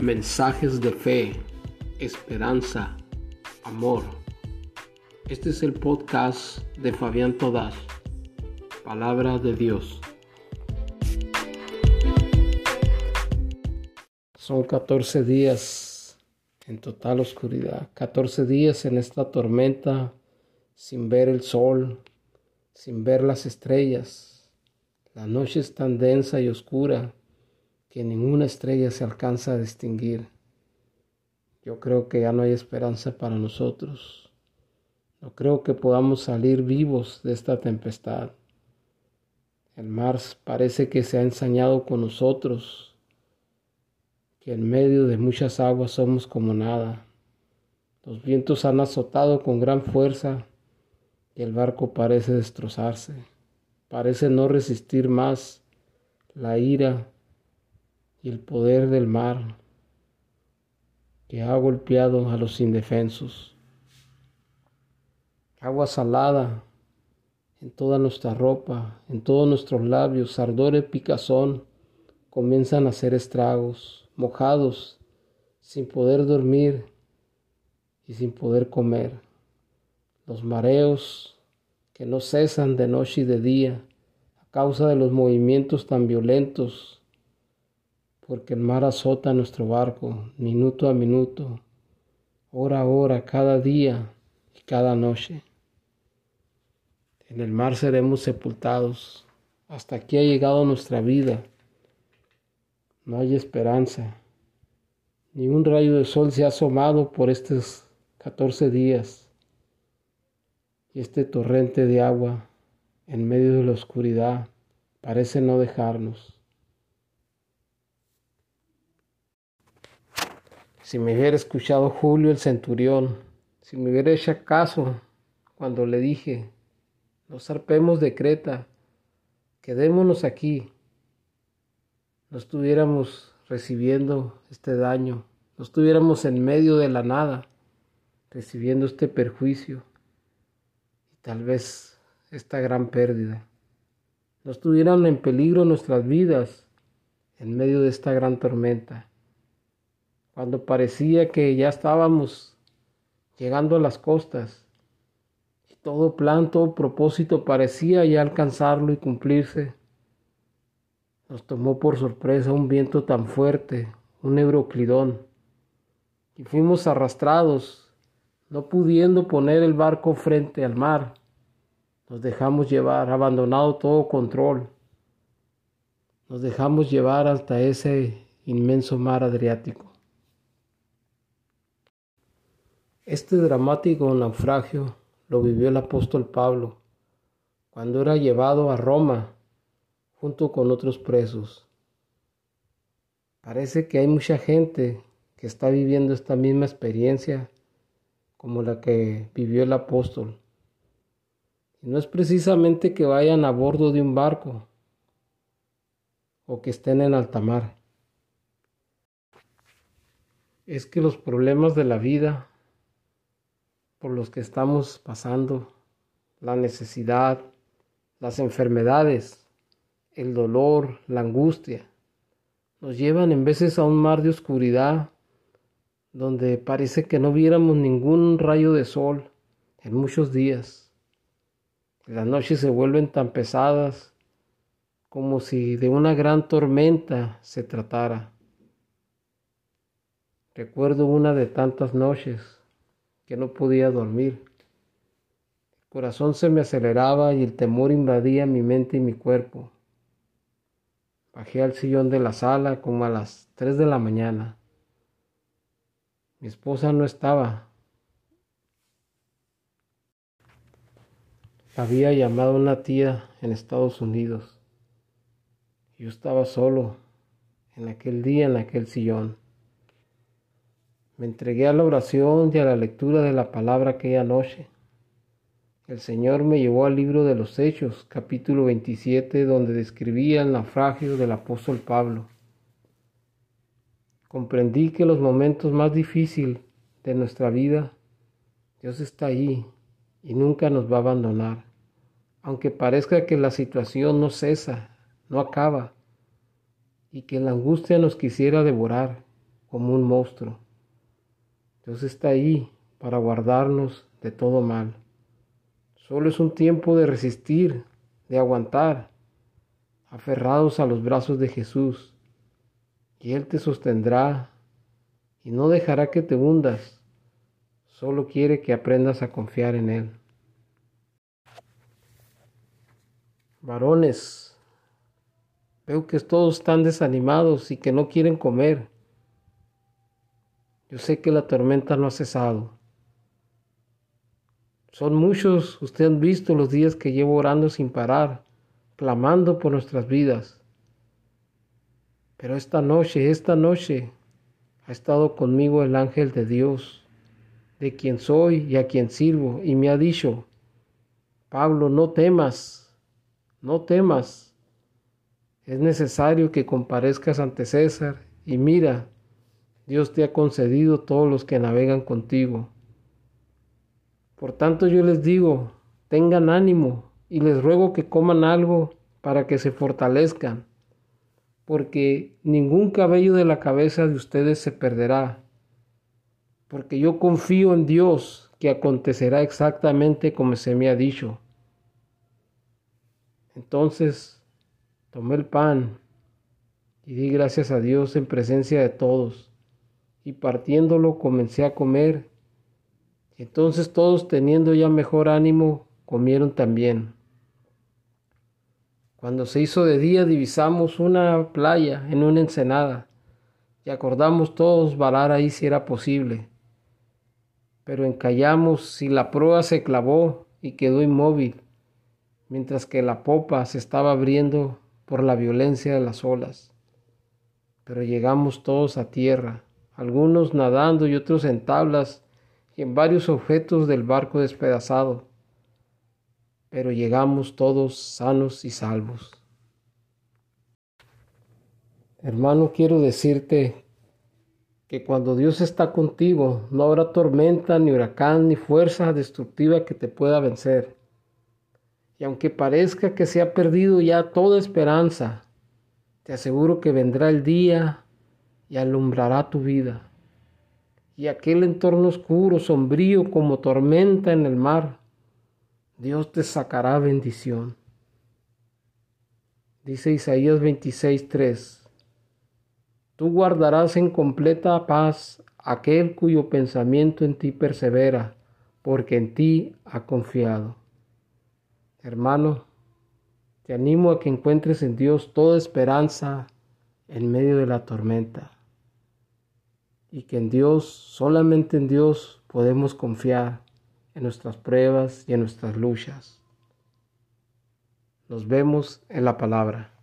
mensajes de fe, esperanza, amor. Este es el podcast de Fabián Todas, Palabra de Dios. Son 14 días en total oscuridad, 14 días en esta tormenta sin ver el sol, sin ver las estrellas. La noche es tan densa y oscura que ninguna estrella se alcanza a distinguir. Yo creo que ya no hay esperanza para nosotros. No creo que podamos salir vivos de esta tempestad. El mar parece que se ha ensañado con nosotros, que en medio de muchas aguas somos como nada. Los vientos han azotado con gran fuerza y el barco parece destrozarse. Parece no resistir más la ira y el poder del mar que ha golpeado a los indefensos. Agua salada en toda nuestra ropa, en todos nuestros labios, ardor y picazón comienzan a hacer estragos, mojados, sin poder dormir y sin poder comer. Los mareos que no cesan de noche y de día a causa de los movimientos tan violentos porque el mar azota nuestro barco minuto a minuto, hora a hora, cada día y cada noche. En el mar seremos sepultados. Hasta aquí ha llegado nuestra vida. No hay esperanza. Ni un rayo de sol se ha asomado por estos 14 días. Y este torrente de agua en medio de la oscuridad parece no dejarnos. Si me hubiera escuchado Julio el centurión, si me hubiera hecho caso cuando le dije, no zarpemos de Creta, quedémonos aquí, no estuviéramos recibiendo este daño, no estuviéramos en medio de la nada, recibiendo este perjuicio y tal vez esta gran pérdida. No estuvieran en peligro nuestras vidas en medio de esta gran tormenta cuando parecía que ya estábamos llegando a las costas y todo plan, todo propósito parecía ya alcanzarlo y cumplirse. Nos tomó por sorpresa un viento tan fuerte, un euroclidón, y fuimos arrastrados, no pudiendo poner el barco frente al mar. Nos dejamos llevar, abandonado todo control. Nos dejamos llevar hasta ese inmenso mar Adriático. Este dramático naufragio lo vivió el apóstol Pablo cuando era llevado a Roma junto con otros presos. Parece que hay mucha gente que está viviendo esta misma experiencia como la que vivió el apóstol. No es precisamente que vayan a bordo de un barco o que estén en alta mar. Es que los problemas de la vida por los que estamos pasando, la necesidad, las enfermedades, el dolor, la angustia, nos llevan en veces a un mar de oscuridad donde parece que no viéramos ningún rayo de sol en muchos días. Las noches se vuelven tan pesadas como si de una gran tormenta se tratara. Recuerdo una de tantas noches que no podía dormir. El corazón se me aceleraba y el temor invadía mi mente y mi cuerpo. Bajé al sillón de la sala como a las tres de la mañana. Mi esposa no estaba. Había llamado una tía en Estados Unidos. Yo estaba solo en aquel día en aquel sillón. Me entregué a la oración y a la lectura de la palabra aquella noche. El Señor me llevó al libro de los Hechos, capítulo 27, donde describía el naufragio del apóstol Pablo. Comprendí que los momentos más difíciles de nuestra vida, Dios está ahí y nunca nos va a abandonar. Aunque parezca que la situación no cesa, no acaba, y que la angustia nos quisiera devorar como un monstruo. Dios está ahí para guardarnos de todo mal. Solo es un tiempo de resistir, de aguantar, aferrados a los brazos de Jesús, y Él te sostendrá y no dejará que te hundas, solo quiere que aprendas a confiar en Él. Varones, veo que todos están desanimados y que no quieren comer. Yo sé que la tormenta no ha cesado. Son muchos, ustedes han visto los días que llevo orando sin parar, clamando por nuestras vidas. Pero esta noche, esta noche, ha estado conmigo el ángel de Dios, de quien soy y a quien sirvo, y me ha dicho, Pablo, no temas, no temas. Es necesario que comparezcas ante César y mira, Dios te ha concedido todos los que navegan contigo. Por tanto yo les digo, tengan ánimo y les ruego que coman algo para que se fortalezcan, porque ningún cabello de la cabeza de ustedes se perderá, porque yo confío en Dios que acontecerá exactamente como se me ha dicho. Entonces tomé el pan y di gracias a Dios en presencia de todos, y partiéndolo comencé a comer entonces todos teniendo ya mejor ánimo, comieron también. Cuando se hizo de día divisamos una playa en una ensenada y acordamos todos varar ahí si era posible. Pero encallamos si la proa se clavó y quedó inmóvil, mientras que la popa se estaba abriendo por la violencia de las olas. Pero llegamos todos a tierra, algunos nadando y otros en tablas y en varios objetos del barco despedazado, pero llegamos todos sanos y salvos. Hermano, quiero decirte que cuando Dios está contigo, no habrá tormenta, ni huracán, ni fuerza destructiva que te pueda vencer. Y aunque parezca que se ha perdido ya toda esperanza, te aseguro que vendrá el día y alumbrará tu vida y aquel entorno oscuro, sombrío como tormenta en el mar, Dios te sacará bendición. Dice Isaías 26:3, Tú guardarás en completa paz aquel cuyo pensamiento en ti persevera, porque en ti ha confiado. Hermano, te animo a que encuentres en Dios toda esperanza en medio de la tormenta y que en Dios, solamente en Dios podemos confiar en nuestras pruebas y en nuestras luchas. Nos vemos en la palabra.